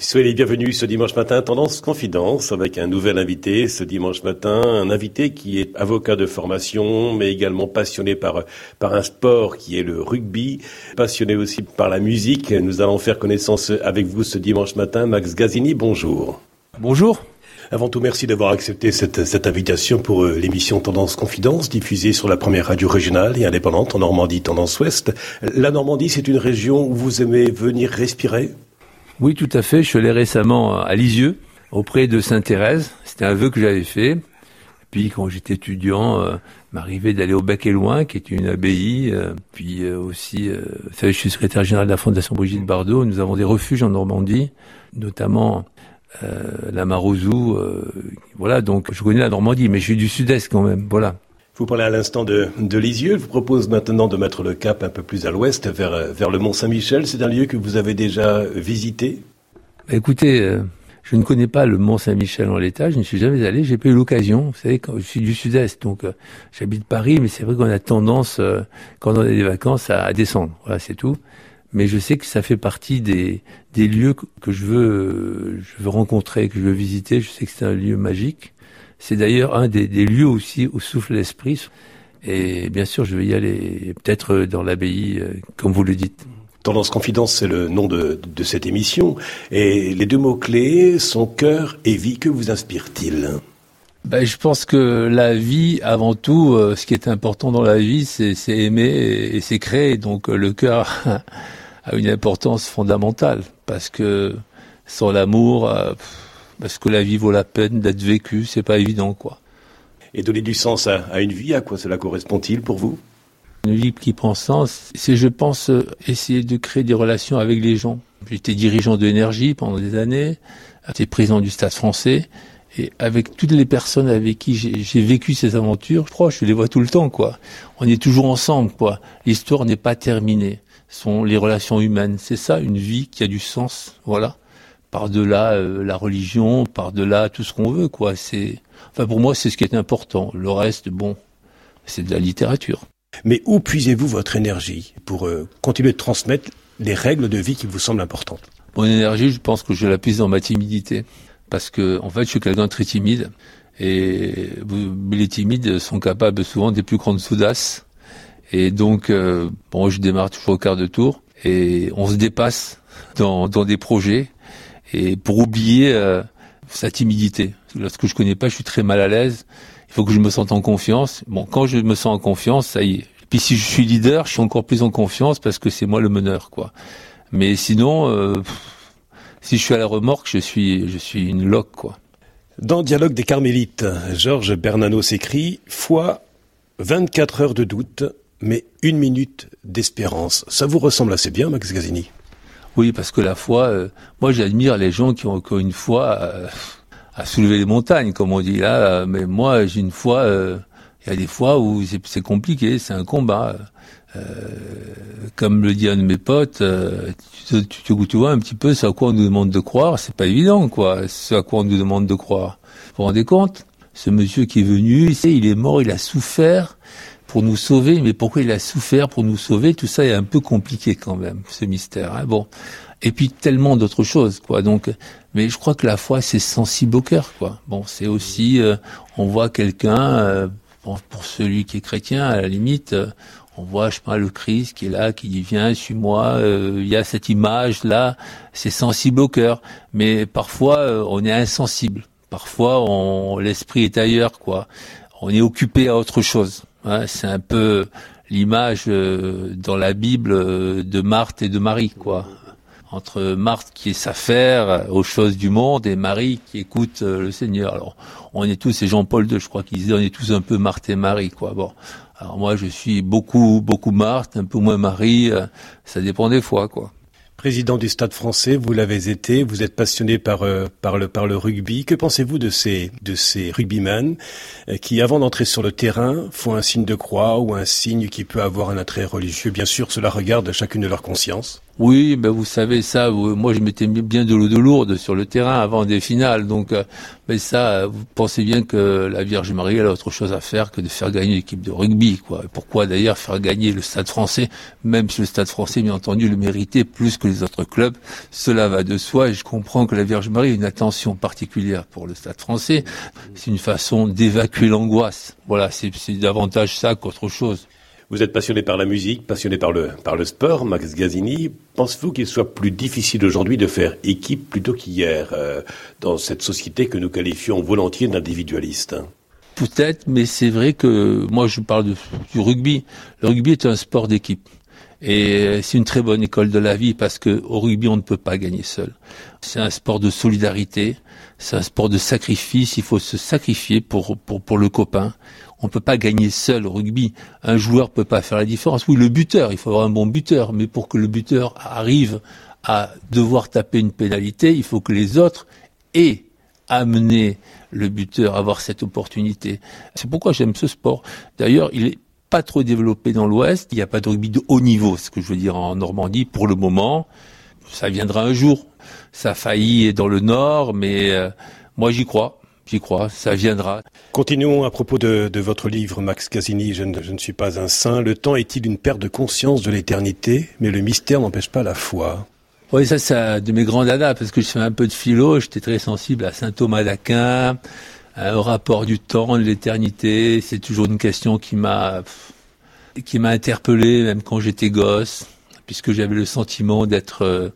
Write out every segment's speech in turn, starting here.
Soyez les bienvenus ce dimanche matin, Tendance Confidence, avec un nouvel invité ce dimanche matin, un invité qui est avocat de formation, mais également passionné par, par un sport qui est le rugby, passionné aussi par la musique. Nous allons faire connaissance avec vous ce dimanche matin. Max Gazini, bonjour. Bonjour. Avant tout, merci d'avoir accepté cette, cette invitation pour euh, l'émission Tendance Confidence, diffusée sur la première radio régionale et indépendante en Normandie, Tendance Ouest. La Normandie, c'est une région où vous aimez venir respirer? Oui, tout à fait. Je suis allé récemment à Lisieux, auprès de Sainte-Thérèse. C'était un vœu que j'avais fait. Puis quand j'étais étudiant, euh, m'arrivait d'aller au Bec et Loin, qui est une abbaye. Euh, puis euh, aussi, euh, vous savez, je suis secrétaire général de la Fondation Brigitte Bardot. Nous avons des refuges en Normandie, notamment la Marozou. voilà, donc je connais la Normandie, mais je suis du sud-est quand même. Voilà. Vous parlez à l'instant de, de Lisieux. Je vous propose maintenant de mettre le cap un peu plus à l'ouest, vers, vers le Mont Saint-Michel. C'est un lieu que vous avez déjà visité? Bah, Écoutez, euh, je ne connais pas le Mont Saint-Michel en l'état. Je ne suis jamais allé. J'ai pas eu l'occasion. Vous savez, quand je suis du sud-est, donc euh, j'habite Paris, mais c'est vrai qu'on a tendance, euh, quand on a des vacances, à, à descendre. Voilà, c'est tout. Mais je sais que ça fait partie des, des lieux que je veux, je veux rencontrer, que je veux visiter. Je sais que c'est un lieu magique. C'est d'ailleurs un des, des, lieux aussi où souffle l'esprit. Et bien sûr, je vais y aller, peut-être dans l'abbaye, euh, comme vous le dites. Tendance Confidence, c'est le nom de, de, cette émission. Et les deux mots-clés sont cœur et vie. Que vous inspire-t-il ben, Je pense que la vie, avant tout, euh, ce qui est important dans la vie, c'est aimer et, et c'est créer. Donc euh, le cœur a une importance fondamentale parce que sans l'amour... Parce que la vie vaut la peine d'être vécue, c'est pas évident, quoi. Et donner du sens à, à une vie, à quoi cela correspond-il pour vous? Une vie qui prend sens, c'est, je pense, essayer de créer des relations avec les gens. J'étais dirigeant d'énergie pendant des années, j'étais président du Stade français, et avec toutes les personnes avec qui j'ai vécu ces aventures, je crois, je les vois tout le temps, quoi. On est toujours ensemble, quoi. L'histoire n'est pas terminée. Ce sont les relations humaines. C'est ça, une vie qui a du sens, voilà par-delà euh, la religion, par-delà tout ce qu'on veut, quoi. C'est, enfin, pour moi, c'est ce qui est important. Le reste, bon, c'est de la littérature. Mais où puisez-vous votre énergie pour euh, continuer de transmettre les règles de vie qui vous semblent importantes? Mon énergie, je pense que je la puise dans ma timidité. Parce que, en fait, je suis quelqu'un de très timide. Et les timides sont capables souvent des plus grandes soudasses. Et donc, euh, bon, je démarre toujours au quart de tour. Et on se dépasse dans, dans des projets et pour oublier euh, sa timidité. Lorsque je connais pas, je suis très mal à l'aise. Il faut que je me sente en confiance. Bon, quand je me sens en confiance, ça y est. Puis si je suis leader, je suis encore plus en confiance parce que c'est moi le meneur, quoi. Mais sinon, euh, si je suis à la remorque, je suis, je suis une loque, quoi. Dans Dialogue des Carmélites, Georges Bernano s'écrit Foi, 24 heures de doute, mais une minute d'espérance. Ça vous ressemble assez bien, Max Gazzini oui, parce que la foi, euh, moi j'admire les gens qui ont encore une foi euh, à soulever les montagnes, comme on dit là. Euh, mais moi, j'ai une foi. Il y a des fois où c'est compliqué, c'est un combat. comme le dit un de mes potes, tu, tu, tu, vois un petit peu ce à quoi on nous demande de croire, c'est pas évident, quoi. Ce à quoi on nous demande de croire. Vous vous rendez compte? Ce monsieur qui est venu, il est mort, il a souffert pour nous sauver, mais pourquoi il a souffert pour nous sauver Tout ça est un peu compliqué quand même, ce mystère. Hein bon, et puis tellement d'autres choses, quoi. Donc, mais je crois que la foi c'est sensible au cœur, quoi. Bon, c'est aussi, euh, on voit quelqu'un, euh, pour celui qui est chrétien, à la limite, euh, on voit, je sais pas, le Christ qui est là, qui dit viens, suis-moi. Il y a cette image là, c'est sensible au cœur. Mais parfois, on est insensible. Parfois, on, l'esprit est ailleurs, quoi. On est occupé à autre chose c'est un peu l'image euh, dans la Bible euh, de Marthe et de Marie, quoi. Entre Marthe qui est s'affaire aux choses du monde et Marie qui écoute euh, le Seigneur. Alors, on est tous, et Jean-Paul II, je crois qu'il disait, on est tous un peu Marthe et Marie, quoi. Bon. Alors moi, je suis beaucoup, beaucoup Marthe, un peu moins Marie. ça dépend des fois, quoi. Président du Stade français, vous l'avez été, vous êtes passionné par, euh, par, le, par le rugby. Que pensez-vous de ces, de ces rugbymen euh, qui, avant d'entrer sur le terrain, font un signe de croix ou un signe qui peut avoir un attrait religieux? Bien sûr, cela regarde chacune de leur conscience. Oui, ben vous savez ça. moi, je mettais bien de l'eau de lourde sur le terrain avant des finales. Donc, euh, mais ça, vous pensez bien que la Vierge Marie a autre chose à faire que de faire gagner l'équipe de rugby, quoi. pourquoi d'ailleurs faire gagner le Stade Français, même si le Stade Français, bien entendu, le méritait plus que les autres clubs. Cela va de soi. Et je comprends que la Vierge Marie ait une attention particulière pour le Stade Français. C'est une façon d'évacuer l'angoisse. Voilà, c'est davantage ça qu'autre chose. Vous êtes passionné par la musique, passionné par le, par le sport, Max Gazzini. Pensez-vous qu'il soit plus difficile aujourd'hui de faire équipe plutôt qu'hier euh, dans cette société que nous qualifions volontiers d'individualiste? Peut-être, mais c'est vrai que moi je parle du rugby. Le rugby est un sport d'équipe. Et c'est une très bonne école de la vie parce que au rugby on ne peut pas gagner seul. C'est un sport de solidarité, c'est un sport de sacrifice. Il faut se sacrifier pour pour pour le copain on peut pas gagner seul au rugby. Un joueur peut pas faire la différence. Oui, le buteur, il faut avoir un bon buteur, mais pour que le buteur arrive à devoir taper une pénalité, il faut que les autres aient amené le buteur à avoir cette opportunité. C'est pourquoi j'aime ce sport. D'ailleurs, il est pas trop développé dans l'Ouest. Il n'y a pas de rugby de haut niveau, ce que je veux dire en Normandie pour le moment. Ça viendra un jour. Ça a failli dans le Nord, mais euh, moi j'y crois. J'y crois, ça viendra. Continuons à propos de, votre livre, Max Casini, je ne, je ne suis pas un saint. Le temps est-il une perte de conscience de l'éternité? Mais le mystère n'empêche pas la foi. Oui, ça, c'est de mes grands dadas, parce que je fais un peu de philo, j'étais très sensible à saint Thomas d'Aquin, au rapport du temps, de l'éternité. C'est toujours une question qui m'a, qui m'a interpellé, même quand j'étais gosse, puisque j'avais le sentiment d'être, euh,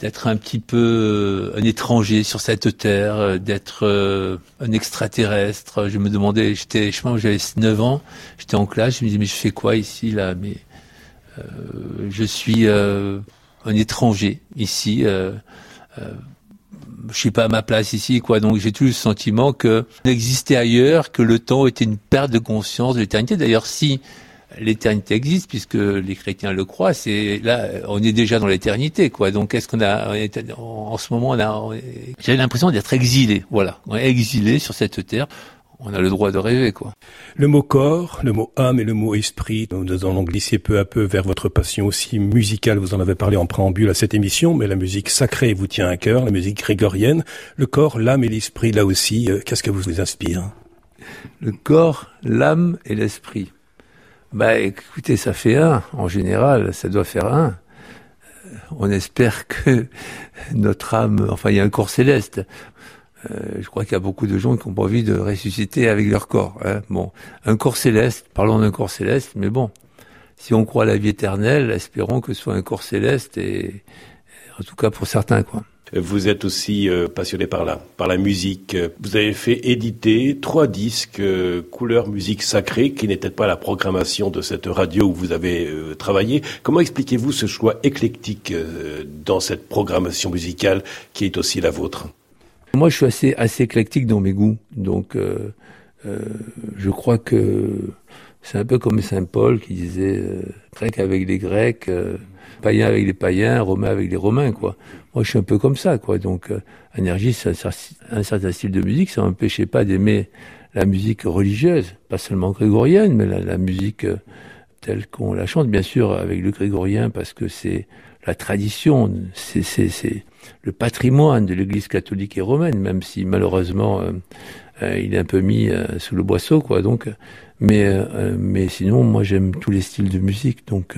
d'être un petit peu euh, un étranger sur cette terre, euh, d'être euh, un extraterrestre. Je me demandais, j'étais, je pense, j'avais 9 ans, j'étais en classe, je me disais mais je fais quoi ici là? Mais euh, je suis euh, un étranger ici. Je suis pas à ma place ici, quoi. Donc j'ai toujours le sentiment que existait ailleurs, que le temps était une perte de conscience de l'éternité. D'ailleurs, si l'éternité existe puisque les chrétiens le croient. C'est là, on est déjà dans l'éternité, quoi. Donc, est-ce qu'on a en ce moment, on a, j'ai l'impression d'être exilé. Voilà, exilé sur cette terre. On a le droit de rêver, quoi. Le mot corps, le mot âme et le mot esprit, nous allons glisser peu à peu vers votre passion aussi musicale. Vous en avez parlé en préambule à cette émission, mais la musique sacrée vous tient à cœur, la musique grégorienne. Le corps, l'âme et l'esprit, là aussi, euh, qu'est-ce que vous inspire? Le corps, l'âme et l'esprit. Bah écoutez, ça fait un. En général, ça doit faire un. Euh, on espère que notre âme, enfin il y a un corps céleste. Euh, je crois qu'il y a beaucoup de gens qui ont pas envie de ressusciter avec leur corps. Hein. Bon, un corps céleste, parlons d'un corps céleste, mais bon, si on croit à la vie éternelle, espérons que ce soit un corps céleste et en tout cas pour certains quoi. Vous êtes aussi euh, passionné par la, par la musique. Vous avez fait éditer trois disques euh, couleur musique sacrée qui n'étaient pas la programmation de cette radio où vous avez euh, travaillé. Comment expliquez-vous ce choix éclectique dans cette programmation musicale qui est aussi la vôtre? Moi, je suis assez, assez éclectique dans mes goûts. Donc, je crois que c'est un peu comme Saint Paul qui disait grec avec les Grecs païen avec les païens, romain avec les romains, quoi. Moi, je suis un peu comme ça, quoi. Donc, euh, énergie, c'est un, certain style de musique. Ça m'empêchait pas d'aimer la musique religieuse, pas seulement grégorienne, mais la, musique euh, telle qu'on la chante, bien sûr, avec le grégorien, parce que c'est la tradition, c'est, le patrimoine de l'Église catholique et romaine, même si malheureusement euh, il est un peu mis sous le boisseau, quoi. Donc, mais mais sinon, moi, j'aime tous les styles de musique, donc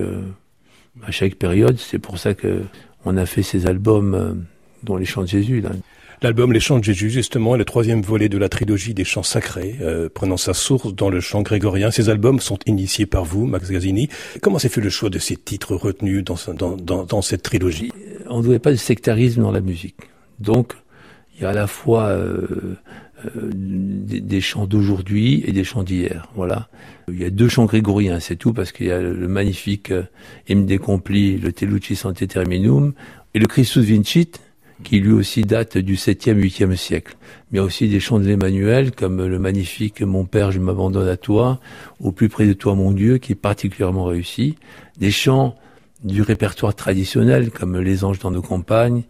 à chaque période. C'est pour ça que on a fait ces albums euh, dont les chants de Jésus. Là. L'album Les Chants de Jésus, justement, est le troisième volet de la trilogie des chants sacrés, euh, prenant sa source dans le chant grégorien. Ces albums sont initiés par vous, Max Gazzini. Comment s'est fait le choix de ces titres retenus dans, cette trilogie? On ne voulait pas de sectarisme dans la musique. Donc, il y a à la fois euh, euh, des, chants d'aujourd'hui et des chants d'hier. Voilà. Il y a deux chants grégoriens, c'est tout, parce qu'il y a le magnifique Hymne des Complis, le Telucci Sante Terminum, et le Christus Vincit, qui lui aussi date du 7e, 8e siècle. Mais aussi des chants de l'Emmanuel, comme le magnifique Mon Père, je m'abandonne à toi, au plus près de toi, mon Dieu, qui est particulièrement réussi. Des chants du répertoire traditionnel, comme Les Anges dans nos campagnes,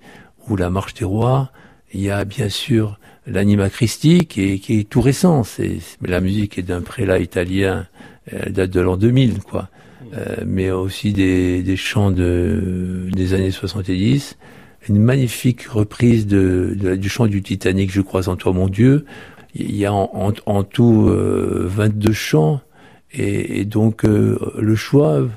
ou La Marche des Rois. Il y a bien sûr l'anima Christi qui est, qui est tout récent. C'est, la musique est d'un prélat italien, elle date de l'an 2000, quoi. euh, mais aussi des, des chants de, des années 70. Une magnifique reprise de, de- du chant du Titanic, Je crois en toi mon Dieu. Il y a en, en- en tout euh, 22 chants, et, et donc euh, le choix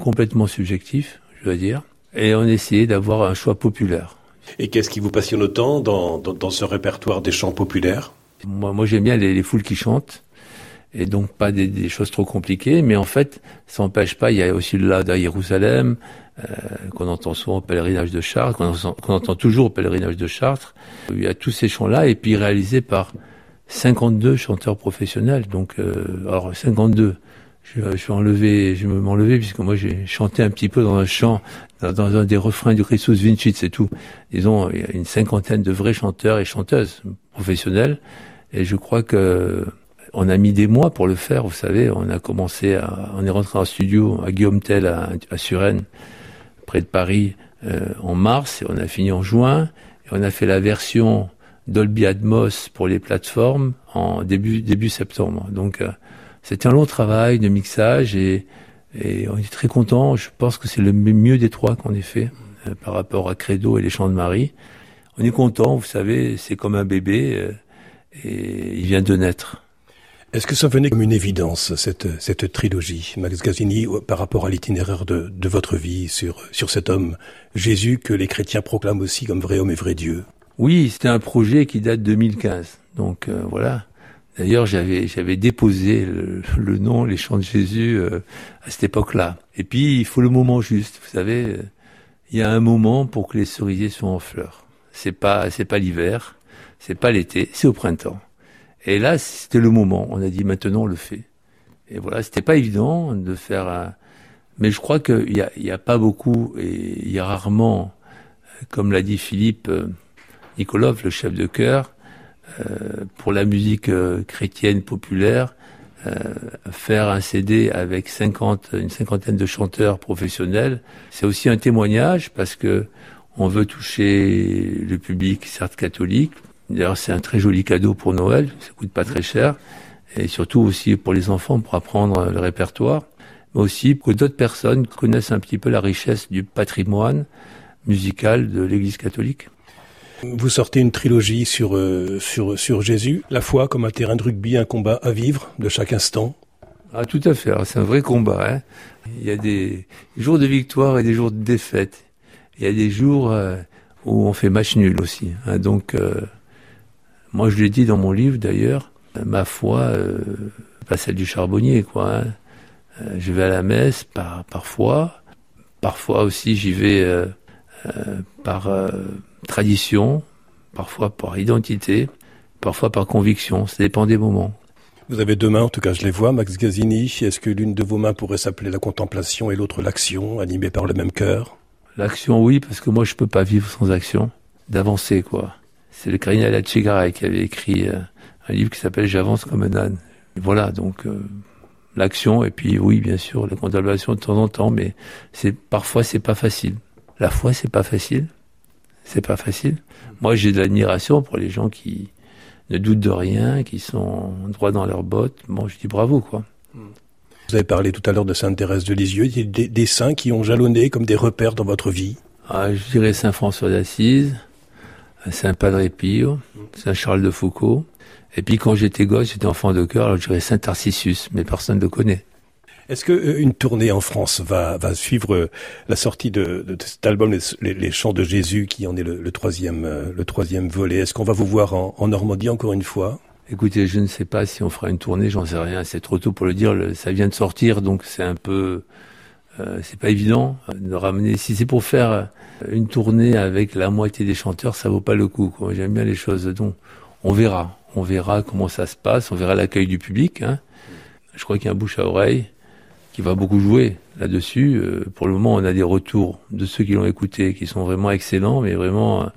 complètement subjectif, je dois dire. Et on essayait d'avoir un choix populaire. Et qu'est-ce qui vous passionne autant dans, dans, dans ce répertoire des chants populaires? Moi, moi j'aime bien les, les foules qui chantent, et donc pas des, des choses trop compliquées, mais en fait, ça n'empêche pas, il y a aussi le Lada à Jérusalem, euh, qu'on entend souvent au pèlerinage de Chartres, qu'on entend, toujours au pèlerinage de Chartres. Il y a tous ces chants-là, et puis réalisés par 52 chanteurs professionnels, donc euh, alors 52. Je, je enlever, je vais m'enlever puisque moi j'ai chanté un petit peu dans un chant, dans, un des refrains du Christus Vincit, c'est tout. Disons, il y a une cinquantaine de vrais chanteurs et chanteuses professionnels, et je crois que on a mis des mois pour le faire. Vous savez, on a commencé, à, on est rentré en studio à Guillaume Tell à, à Suresnes, près de Paris, euh, en mars, et on a fini en juin, et on a fait la version Dolby Atmos pour les plateformes en début début septembre. Donc euh, c'était un long travail de mixage et, et on est très content. Je pense que c'est le mieux des trois qu'on ait fait euh, par rapport à Credo et les chants de Marie. On est content, vous savez, c'est comme un bébé euh, et il vient de naître. Est-ce que ça venait comme une évidence, cette, cette trilogie, Max Gazzini, par rapport à l'itinéraire de, de votre vie sur, sur cet homme, Jésus, que les chrétiens proclament aussi comme vrai homme et vrai Dieu? Oui, c'était un projet qui date de 2015. Donc euh, voilà. D'ailleurs, j'avais j'avais déposé le, le, nom, les chants de Jésus euh, à cette époque-là. Et puis, il faut le moment juste. Vous savez, euh, il y a un moment pour que les cerisiers soient en fleurs. C'est pas c'est pas l'hiver, c'est pas l'été, c'est au printemps. Et là, c'était le moment. On a dit maintenant, on le fait. Et voilà, c'était pas évident de faire. Un... Mais je crois qu'il y a, y a pas beaucoup et il y a rarement, comme l'a dit Philippe euh, Nikolov, le chef de chœur, euh, pour la musique euh, chrétienne populaire, euh, faire un CD avec 50, une cinquantaine de chanteurs professionnels, c'est aussi un témoignage parce que on veut toucher le public, certes catholique. D'ailleurs, c'est un très joli cadeau pour Noël, ça coûte pas très cher, et surtout aussi pour les enfants pour apprendre le répertoire, mais aussi pour que d'autres personnes connaissent un petit peu la richesse du patrimoine musical de l'Église catholique. Vous sortez une trilogie sur, euh, sur, sur Jésus, la foi comme un terrain de rugby, un combat à vivre de chaque instant. Ah, tout à fait. C'est un vrai combat. Hein. Il y a des jours de victoire et des jours de défaite. Il y a des jours euh, où on fait match nul aussi. Hein. Donc, euh, moi, je l'ai dit dans mon livre d'ailleurs, ma foi, euh, pas celle du charbonnier, quoi. Hein. je vais à la messe par, parfois. Parfois aussi, j'y vais par tradition, parfois par identité, parfois par conviction. Ça dépend des moments. Vous avez deux mains, en tout cas je les vois, Max Gazzini. Est-ce que l'une de vos mains pourrait s'appeler la contemplation et l'autre l'action, animée par le même cœur? L'action, oui, parce que moi je peux pas vivre sans action. D'avancer, quoi. C'est le cardinal Achigaray qui avait écrit euh, un livre qui s'appelle J'avance comme un âne. Voilà, donc euh, l'action et puis oui, bien sûr, la contemplation de temps en temps, mais c'est parfois c'est pas facile. La foi, c'est pas facile. C'est pas facile. Moi, j'ai de l'admiration pour les gens qui ne doutent de rien, qui sont droits dans leurs bottes. Bon, je dis bravo, quoi. Vous avez parlé tout à l'heure de Sainte Thérèse de Lisieux. Il y a des, des saints qui ont jalonné comme des repères dans votre vie? Ah, je dirais Saint François d'Assise, Saint Padre Pio, Saint Charles de Foucault. Et puis quand j'étais gosse, j'étais enfant de cœur, alors je dirais Saint Tarcissus, mais personne ne le connaît. Est-ce que euh, une tournée en France va, va suivre euh, la sortie de, de, cet album, les, les, les, Chants de Jésus, qui en est le, le troisième, euh, le troisième volet? Est-ce qu'on va vous voir en, en, Normandie encore une fois? Écoutez, je ne sais pas si on fera une tournée, j'en sais rien. C'est trop tôt pour le dire. Ça vient de sortir, donc c'est un peu, euh, c'est pas évident de ramener. Si c'est pour faire une tournée avec la moitié des chanteurs, ça vaut pas le coup. J'aime bien les choses. Donc, on verra, on verra comment ça se passe, on verra l'accueil du public. Hein. Je crois qu'il y a un bouche à oreille qui va beaucoup jouer là-dessus. Euh, pour le moment, on a des retours de ceux qui l'ont écouté qui sont vraiment excellents, mais vraiment,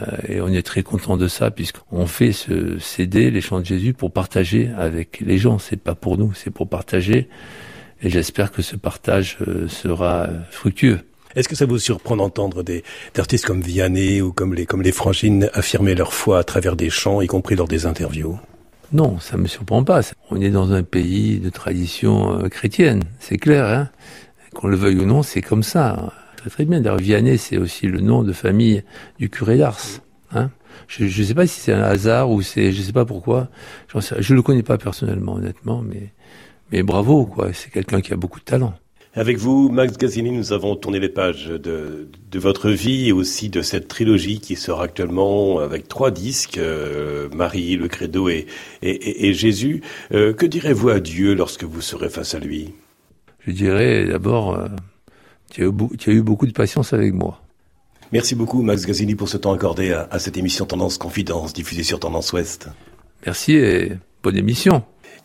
euh, et on est très content de ça puisqu'on fait ce CD, les chants de Jésus, pour partager avec les gens. C'est pas pour nous, c'est pour partager. Et j'espère que ce partage euh, sera fructueux. Est-ce que ça vous surprend d'entendre des, des, artistes comme Vianney ou comme les, comme les Frangines affirmer leur foi à travers des chants, y compris lors des interviews? Non, ça me surprend pas. On est dans un pays de tradition euh, chrétienne, c'est clair. Hein Qu'on le veuille ou non, c'est comme ça. Très très bien. D'ailleurs, Vianney, c'est aussi le nom de famille du curé d'Ars. Hein je ne sais pas si c'est un hasard ou c'est, je sais pas pourquoi. Je le connais pas personnellement, honnêtement, mais mais bravo, quoi. C'est quelqu'un qui a beaucoup de talent. Avec vous, Max Gazzini, nous avons tourné les pages de, de, votre vie et aussi de cette trilogie qui sort actuellement avec trois disques, euh, Marie, le Credo et, et, et Jésus. Euh, que direz-vous à Dieu lorsque vous serez face à lui? Je dirais d'abord, euh, tu, as eu beaucoup de patience avec moi. Merci beaucoup, Max Gazzini, pour ce temps accordé à, à cette émission Tendance Confidence diffusée sur Tendance Ouest. Merci et bonne émission.